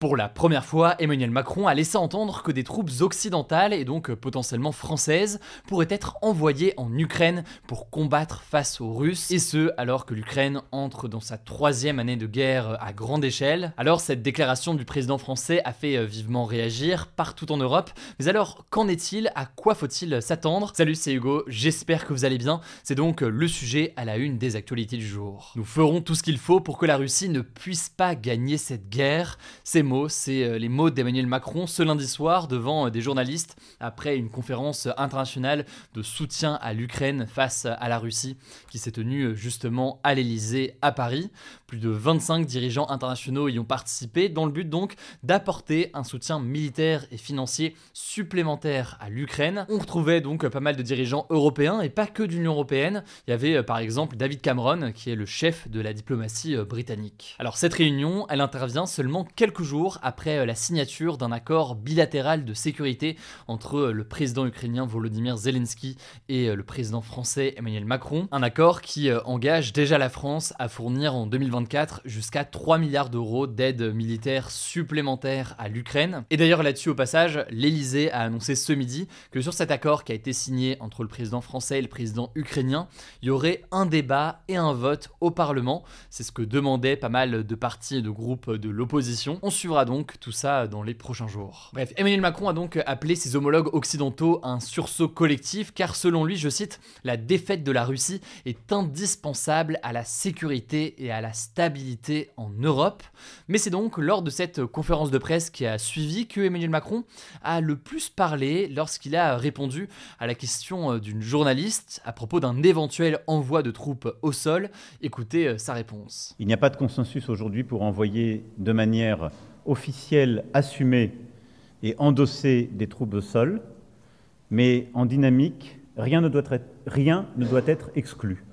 Pour la première fois, Emmanuel Macron a laissé entendre que des troupes occidentales, et donc potentiellement françaises, pourraient être envoyées en Ukraine pour combattre face aux Russes, et ce alors que l'Ukraine entre dans sa troisième année de guerre à grande échelle. Alors cette déclaration du président français a fait vivement réagir partout en Europe, mais alors qu'en est-il? À quoi faut-il s'attendre? Salut, c'est Hugo, j'espère que vous allez bien. C'est donc le sujet à la une des actualités du jour. Nous ferons tout ce qu'il faut pour que la Russie ne puisse pas gagner cette guerre. C'est euh, les mots d'Emmanuel Macron ce lundi soir devant euh, des journalistes après une conférence internationale de soutien à l'Ukraine face à la Russie qui s'est tenue euh, justement à l'Elysée à Paris. Plus de 25 dirigeants internationaux y ont participé dans le but donc d'apporter un soutien militaire et financier supplémentaire à l'Ukraine. On retrouvait donc pas mal de dirigeants européens et pas que de l'Union européenne. Il y avait par exemple David Cameron qui est le chef de la diplomatie britannique. Alors cette réunion, elle intervient seulement quelques jours après euh, la signature d'un accord bilatéral de sécurité entre euh, le président ukrainien Volodymyr Zelensky et euh, le président français Emmanuel Macron. Un accord qui engage déjà la France à fournir en 2024 jusqu'à 3 milliards d'euros d'aide militaire supplémentaire à l'Ukraine. Et d'ailleurs là-dessus au passage, l'Elysée a annoncé ce midi que sur cet accord qui a été signé entre le président français et le président ukrainien, il y aurait un débat et un vote au Parlement. C'est ce que demandaient pas mal de partis et de groupes de l'opposition. On suivra donc tout ça dans les prochains jours. Bref, Emmanuel Macron a donc appelé ses homologues occidentaux à un sursaut collectif car selon lui, je cite, la défaite de la Russie est indispensable à la sécurité et à la stabilité en Europe. Mais c'est donc lors de cette conférence de presse qui a suivi que Emmanuel Macron a le plus parlé lorsqu'il a répondu à la question d'une journaliste à propos d'un éventuel envoi de troupes au sol. Écoutez sa réponse. Il n'y a pas de consensus aujourd'hui pour envoyer de manière officiel assumé et endossé des troupes au sol, mais en dynamique, rien ne doit être, rien ne doit être exclu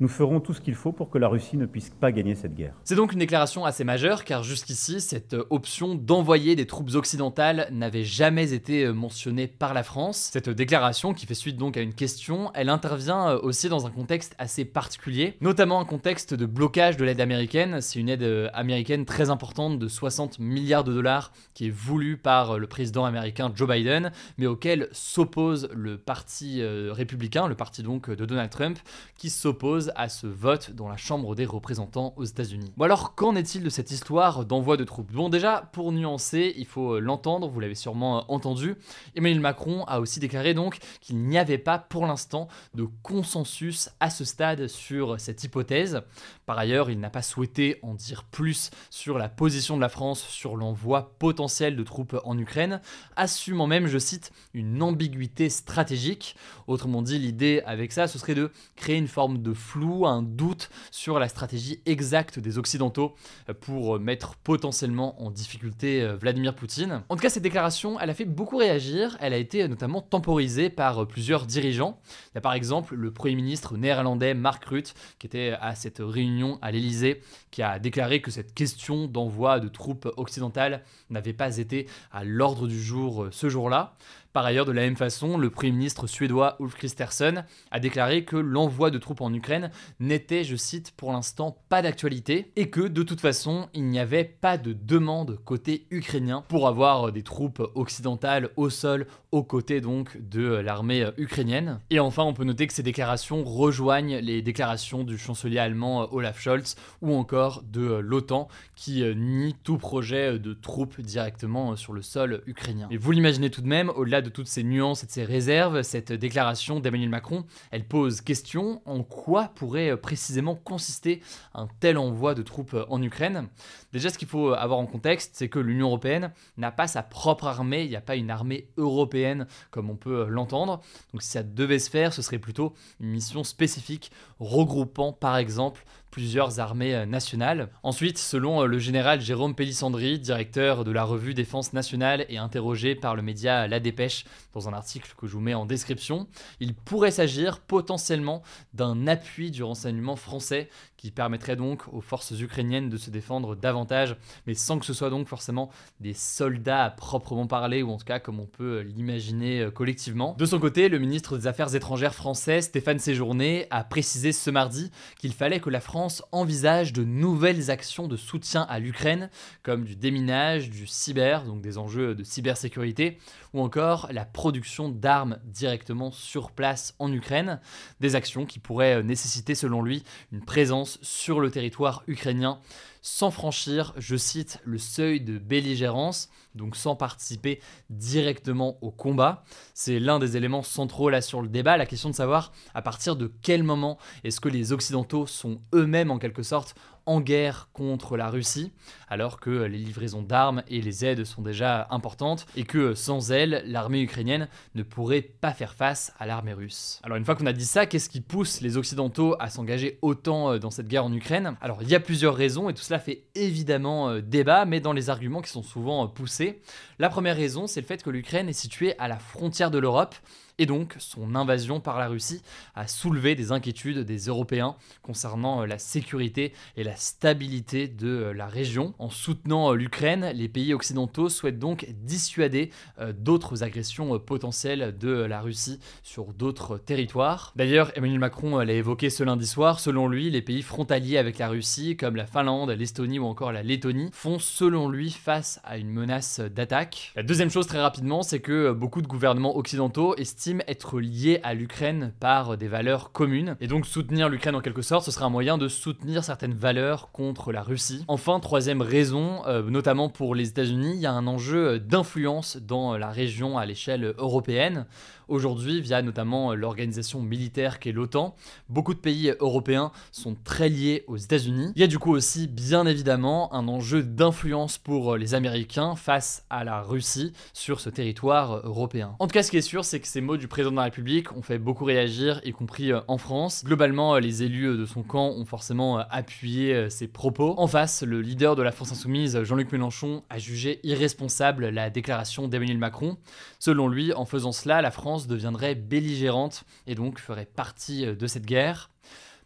nous ferons tout ce qu'il faut pour que la Russie ne puisse pas gagner cette guerre. C'est donc une déclaration assez majeure car jusqu'ici, cette option d'envoyer des troupes occidentales n'avait jamais été euh, mentionnée par la France. Cette déclaration, qui fait suite donc à une question, elle intervient euh, aussi dans un contexte assez particulier, notamment un contexte de blocage de l'aide américaine. C'est une aide euh, américaine très importante de 60 milliards de dollars qui est voulue par le président américain Joe Biden, mais auquel s'oppose le parti républicain, le parti donc de Donald Trump, qui s'oppose à ce vote dans la Chambre des représentants aux États-Unis. Bon alors, qu'en est-il de cette histoire d'envoi de troupes? Bon déjà, pour nuancer, il faut euh, l'entendre, vous l'avez sûrement euh, entendu, Emmanuel Macron a aussi déclaré donc qu'il n'y avait pas pour l'instant de consensus à ce stade sur cette hypothèse. Par ailleurs, il n'a pas souhaité en dire plus sur la position de la France sur l'envoi potentiel de troupes en Ukraine, assumant même, je cite, une ambiguïté stratégique. Autrement dit, l'idée avec ça, ce serait de créer une forme de flou un doute sur la stratégie exacte des Occidentaux euh, pour mettre potentiellement en difficulté euh, Vladimir Poutine. En tout cas, cette déclaration, elle a fait beaucoup réagir, elle a été notamment temporisée par euh, plusieurs dirigeants. Il y a par exemple le Premier ministre néerlandais Mark Rutte, qui était à cette réunion à l'Elysée, qui a déclaré que cette question d'envoi de troupes occidentales n'avait pas été à l'ordre du jour ce jour-là. Par ailleurs, de la même façon, le Premier ministre suédois Ulf Kristersson a déclaré que l'envoi de troupes en Ukraine n'était, je cite, pour l'instant pas d'actualité et que de toute façon, il n'y avait pas de demande côté ukrainien pour avoir des troupes occidentales au sol aux côtés donc de l'armée ukrainienne. Et enfin, on peut noter que ces déclarations rejoignent les déclarations du chancelier allemand Olaf Scholz ou encore de l'OTAN qui nie tout projet de troupes directement sur le sol ukrainien. Et vous l'imaginez tout de même, au-delà de toutes ces nuances et de ces réserves, cette déclaration d'Emmanuel Macron, elle pose question en quoi pourrait euh, précisément consister un tel envoi de troupes euh, en Ukraine? Déjà, ce qu'il faut avoir en contexte, c'est que l'Union européenne n'a pas sa propre armée, il n'y a pas une armée européenne comme on peut euh, l'entendre. Donc si ça devait se faire, ce serait plutôt une mission spécifique regroupant par exemple plusieurs armées nationales. Ensuite, selon le général Jérôme Pélissandri, directeur de la revue Défense nationale et interrogé par le média La Dépêche dans un article que je vous mets en description, il pourrait s'agir potentiellement d'un appui du renseignement français qui permettrait donc aux forces ukrainiennes de se défendre davantage, mais sans que ce soit donc forcément des soldats à proprement parler, ou en tout cas comme on peut l'imaginer euh, collectivement. De son côté, le ministre des Affaires étrangères français, Stéphane Séjourné, a précisé ce mardi qu'il fallait que la France envisage de nouvelles actions de soutien à l'Ukraine, comme du déminage, du cyber, donc des enjeux de cybersécurité, ou encore la production d'armes directement sur place en Ukraine, des actions qui pourraient nécessiter selon lui une présence sur le territoire ukrainien sans franchir, je cite, le seuil de belligérance, donc sans participer directement au combat. C'est l'un des éléments centraux là sur le débat, la question de savoir à partir de quel moment est-ce que les Occidentaux sont eux-mêmes en quelque sorte en guerre contre la Russie, alors que les livraisons d'armes et les aides sont déjà importantes, et que sans elles, l'armée ukrainienne ne pourrait pas faire face à l'armée russe. Alors une fois qu'on a dit ça, qu'est-ce qui pousse les Occidentaux à s'engager autant euh, dans cette guerre en Ukraine? Alors il y a plusieurs raisons, et tout cela fait évidemment euh, débat, mais dans les arguments qui sont souvent euh, poussés. La première raison, c'est le fait que l'Ukraine est située à la frontière de l'Europe, et donc son invasion par la Russie a soulevé des inquiétudes des Européens concernant euh, la sécurité et la stabilité de euh, la région. En soutenant euh, l'Ukraine, les pays occidentaux souhaitent donc dissuader d'autres agressions potentielles de la Russie sur d'autres territoires. D'ailleurs, Emmanuel Macron l'a évoqué ce lundi soir, selon lui, les pays frontaliers avec la Russie, comme la Finlande, l'Estonie ou encore la Lettonie, font selon lui face à une menace d'attaque. La deuxième chose très rapidement, c'est que beaucoup de gouvernements occidentaux estiment être lié à l'Ukraine par des valeurs communes. Et donc soutenir l'Ukraine en quelque sorte, ce sera un moyen de soutenir certaines valeurs contre la Russie. Enfin, troisième raison, euh, notamment pour les États-Unis, il y a un enjeu d'influence dans la région à l'échelle européenne. Aujourd'hui, via notamment l'organisation militaire qu'est l'OTAN, beaucoup de pays européens sont très liés aux États-Unis. Il y a du coup aussi, bien évidemment, un enjeu d'influence pour les Américains face à la Russie sur ce territoire européen. En tout cas, ce qui est sûr, c'est que ces mots du président de la République ont fait beaucoup réagir, y compris euh, en France. Globalement, euh, les élus euh, de son camp ont forcément appuyé ses propos. En face, le leader de la France Insoumise, Jean-Luc Mélenchon, a jugé irresponsable la déclaration d'Emmanuel Macron. Selon lui, en faisant cela, la France deviendrait belligérante et donc ferait partie de cette guerre.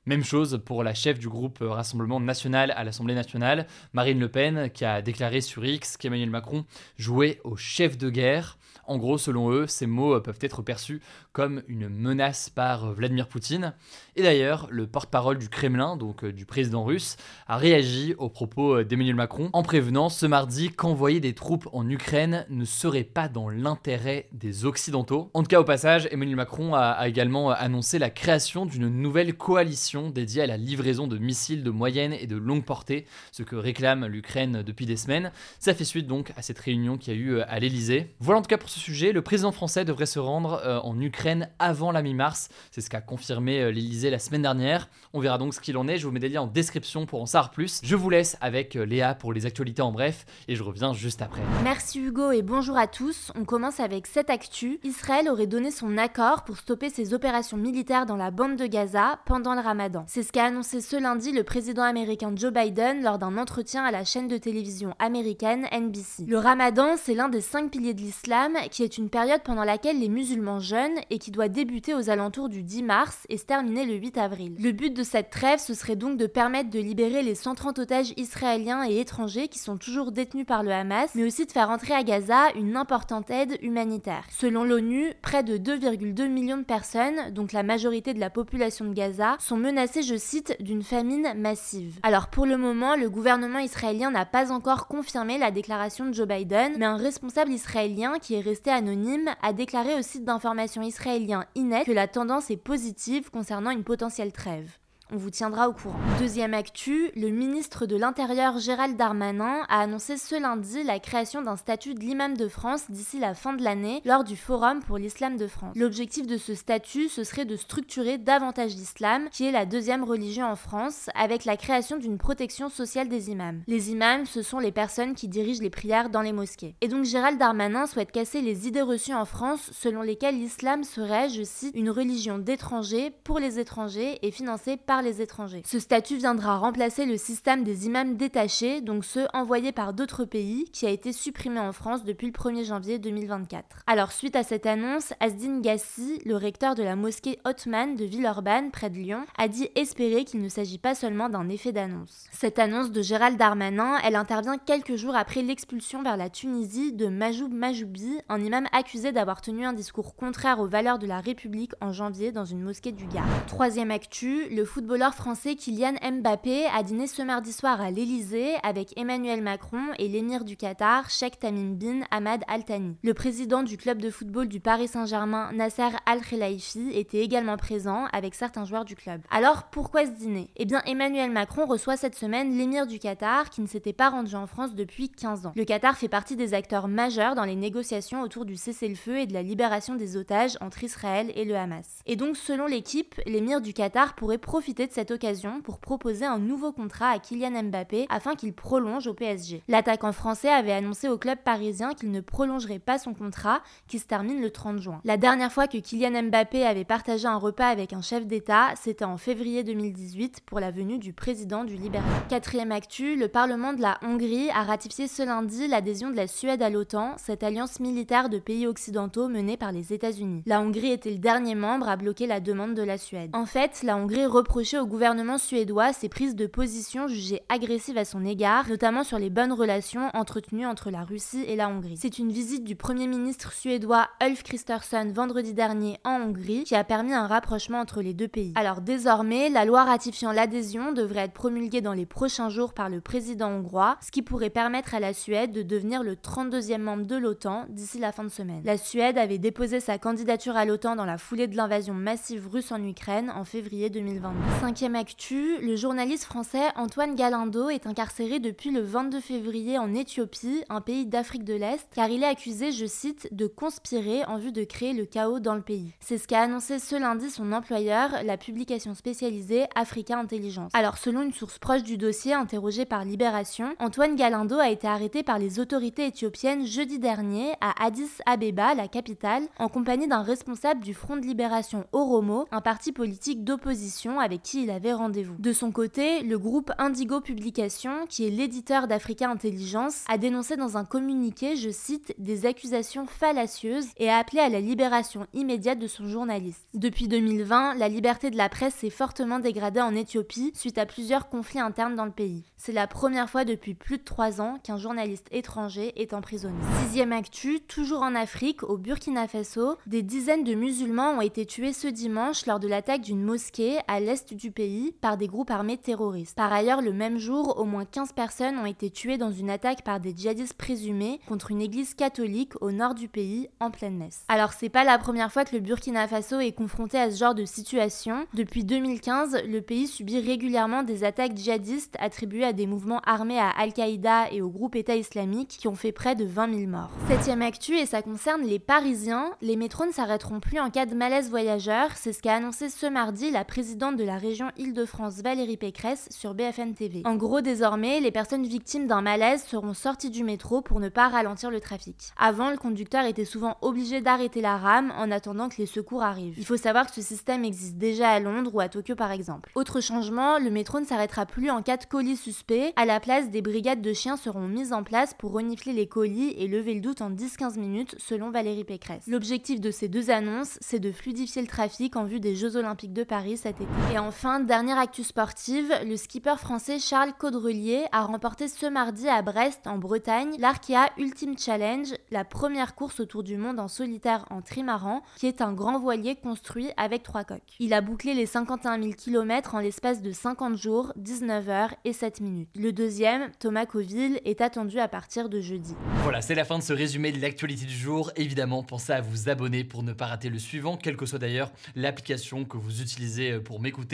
Même chose pour la chef du groupe Rassemblement national à l'Assemblée nationale, Marine Le Pen, qui a déclaré sur X qu'Emmanuel Macron jouait au chef de guerre. En gros, selon eux, ces mots peuvent être perçus comme une menace par Vladimir Poutine. Et d'ailleurs, le porte-parole du Kremlin, donc euh, du président russe, a réagi aux propos euh, d'Emmanuel Macron en prévenant ce mardi qu'envoyer des troupes en Ukraine ne serait pas dans l'intérêt des Occidentaux. En tout cas, au passage, Emmanuel Macron a, également annoncé la création d'une nouvelle coalition dédiée à la livraison de missiles de moyenne et de longue portée, ce que réclame l'Ukraine depuis des semaines. Ça fait suite donc à cette réunion qui a eu euh, à l'Elysée. Voilà en tout cas pour sujet, le président français devrait se rendre euh, en Ukraine avant la mi-mars. C'est ce qu'a confirmé euh, l'Elysée la semaine dernière. On verra donc ce qu'il en est. Je vous mets des liens en description pour en savoir plus. Je vous laisse avec euh, Léa pour les actualités en bref et je reviens juste après. Merci Hugo et bonjour à tous. On commence avec cette actu. Israël aurait donné son accord pour stopper ses opérations militaires dans la bande de Gaza pendant le ramadan. C'est ce qu'a annoncé ce lundi le président américain Joe Biden lors d'un entretien à la chaîne de télévision américaine NBC. Le ramadan, c'est l'un des cinq piliers de l'islam qui est une période pendant laquelle les musulmans jeûnent et qui doit débuter aux alentours du 10 mars et se terminer le 8 avril. Le but de cette trêve, ce serait donc de permettre de libérer les 130 otages israéliens et étrangers qui sont toujours détenus par le Hamas, mais aussi de faire entrer à Gaza une importante aide humanitaire. Selon l'ONU, près de 2,2 millions de personnes, donc la majorité de la population de Gaza, sont menacées, je cite, d'une famine massive. Alors pour le moment, le gouvernement israélien n'a pas encore confirmé la déclaration de Joe Biden, mais un responsable israélien qui est resté anonyme a déclaré au site d'information israélien Inet que la tendance est positive concernant une potentielle trêve. On vous tiendra au courant. Deuxième actu, le ministre de l'Intérieur Gérald Darmanin a annoncé ce lundi la création d'un statut de l'imam de France d'ici la fin de l'année lors du Forum pour l'islam de France. L'objectif de ce statut, ce serait de structurer davantage l'islam, qui est la deuxième religion en France, avec la création d'une protection sociale des imams. Les imams, ce sont les personnes qui dirigent les prières dans les mosquées. Et donc Gérald Darmanin souhaite casser les idées reçues en France selon lesquelles l'islam serait, je cite, une religion d'étrangers pour les étrangers et financée par les étrangers. Ce statut viendra remplacer le système des imams détachés, donc ceux envoyés par d'autres pays, qui a été supprimé en France depuis le 1er janvier 2024. Alors suite à cette annonce, Asdin Gassi, le recteur de la mosquée Othman de Villeurbanne, près de Lyon, a dit espérer qu'il ne s'agit pas seulement d'un effet d'annonce. Cette annonce de Gérald Darmanin, elle intervient quelques jours après l'expulsion vers la Tunisie de Majoub Majoubi, un imam accusé d'avoir tenu un discours contraire aux valeurs de la République en janvier dans une mosquée du Gard. Troisième actu, le footballeur français Kylian Mbappé a dîné ce mardi soir à l'Elysée avec Emmanuel Macron et l'émir du Qatar, Sheikh Tamim bin Ahmad Al Thani. Le président du club de football du Paris Saint-Germain, Nasser Al Khelaifi, était également présent avec certains joueurs du club. Alors pourquoi ce dîner? Eh bien Emmanuel Macron reçoit cette semaine l'émir du Qatar qui ne s'était pas rendu en France depuis 15 ans. Le Qatar fait partie des acteurs majeurs dans les négociations autour du cessez-le-feu et de la libération des otages entre Israël et le Hamas. Et donc selon l'équipe, l'émir du Qatar pourrait profiter de cette occasion pour proposer un nouveau contrat à Kylian Mbappé afin qu'il prolonge au PSG. L'attaquant français avait annoncé au club parisien qu'il ne prolongerait pas son contrat qui se termine le 30 juin. La dernière fois que Kylian Mbappé avait partagé un repas avec un chef d'État, c'était en février 2018 pour la venue du président du Libéral. Quatrième actu, le Parlement de la Hongrie a ratifié ce lundi l'adhésion de la Suède à l'OTAN, cette alliance militaire de pays occidentaux menée par les États-Unis. La Hongrie était le dernier membre à bloquer la demande de la Suède. En fait, la Hongrie au gouvernement suédois ses prises de position jugées agressives à son égard, notamment sur les bonnes relations entretenues entre la Russie et la Hongrie. C'est une visite du Premier ministre suédois Ulf Kristersson vendredi dernier en Hongrie qui a permis un rapprochement entre les deux pays. Alors désormais, la loi ratifiant l'adhésion devrait être promulguée dans les prochains jours par le président hongrois, ce qui pourrait permettre à la Suède de devenir le 32e membre de l'OTAN d'ici la fin de semaine. La Suède avait déposé sa candidature à l'OTAN dans la foulée de l'invasion massive russe en Ukraine en février 2022. Cinquième actu, le journaliste français Antoine Galindo est incarcéré depuis le 22 février en Éthiopie, un pays d'Afrique de l'Est, car il est accusé, je cite, de conspirer en vue de créer le chaos dans le pays. C'est ce qu'a annoncé ce lundi son employeur, la publication spécialisée Africa Intelligence. Alors selon une source proche du dossier interrogée par Libération, Antoine Galindo a été arrêté par les autorités éthiopiennes jeudi dernier à Addis Abeba, la capitale, en compagnie d'un responsable du Front de Libération Oromo, un parti politique d'opposition avec il avait rendez-vous. De son côté, le groupe Indigo Publications, qui est l'éditeur d'Africa Intelligence, a dénoncé dans un communiqué, je cite, des accusations fallacieuses et a appelé à la libération immédiate de son journaliste. Depuis 2020, la liberté de la presse s'est fortement dégradée en Éthiopie suite à plusieurs conflits internes dans le pays. C'est la première fois depuis plus de trois ans qu'un journaliste étranger est emprisonné. Sixième actu, toujours en Afrique, au Burkina Faso, des dizaines de musulmans ont été tués ce dimanche lors de l'attaque d'une mosquée à l'est du pays par des groupes armés terroristes. Par ailleurs, le même jour, au moins 15 personnes ont été tuées dans une attaque par des djihadistes présumés contre une église catholique au nord du pays en pleine messe. Alors c'est pas la première fois que le Burkina Faso est confronté à ce genre de situation. Depuis 2015, le pays subit régulièrement des attaques djihadistes attribuées à des mouvements armés à Al-Qaïda et au groupe État islamique qui ont fait près de 20 000 morts. Septième actu et ça concerne les Parisiens, les métros ne s'arrêteront plus en cas de malaise voyageur, c'est ce qu'a annoncé ce mardi la présidente de la région Île-de-France Valérie Pécresse sur BFM TV. En gros, désormais, les personnes victimes d'un malaise seront sorties du métro pour ne pas ralentir le trafic. Avant, le conducteur était souvent obligé d'arrêter la rame en attendant que les secours arrivent. Il faut savoir que ce système existe déjà à Londres ou à Tokyo par exemple. Autre changement, le métro ne s'arrêtera plus en cas de colis suspect. À la place, des brigades de chiens seront mises en place pour renifler les colis et lever le doute en 10-15 minutes selon Valérie Pécresse. L'objectif de ces deux annonces, c'est de fluidifier le trafic en vue des Jeux Olympiques de Paris cet été. Enfin, dernière actu sportive, le skipper français Charles Caudrelier a remporté ce mardi à Brest en Bretagne l'Arkea Ultimate Challenge, la première course autour du monde en solitaire en trimaran, qui est un grand voilier construit avec trois coques. Il a bouclé les 51 000 km en l'espace de 50 jours, 19 heures et 7 minutes. Le deuxième, Thomas Coville, est attendu à partir de jeudi. Voilà, c'est la fin de ce résumé de l'actualité du jour. Évidemment, pensez à vous abonner pour ne pas rater le suivant, quelle que soit d'ailleurs l'application que vous utilisez pour m'écouter.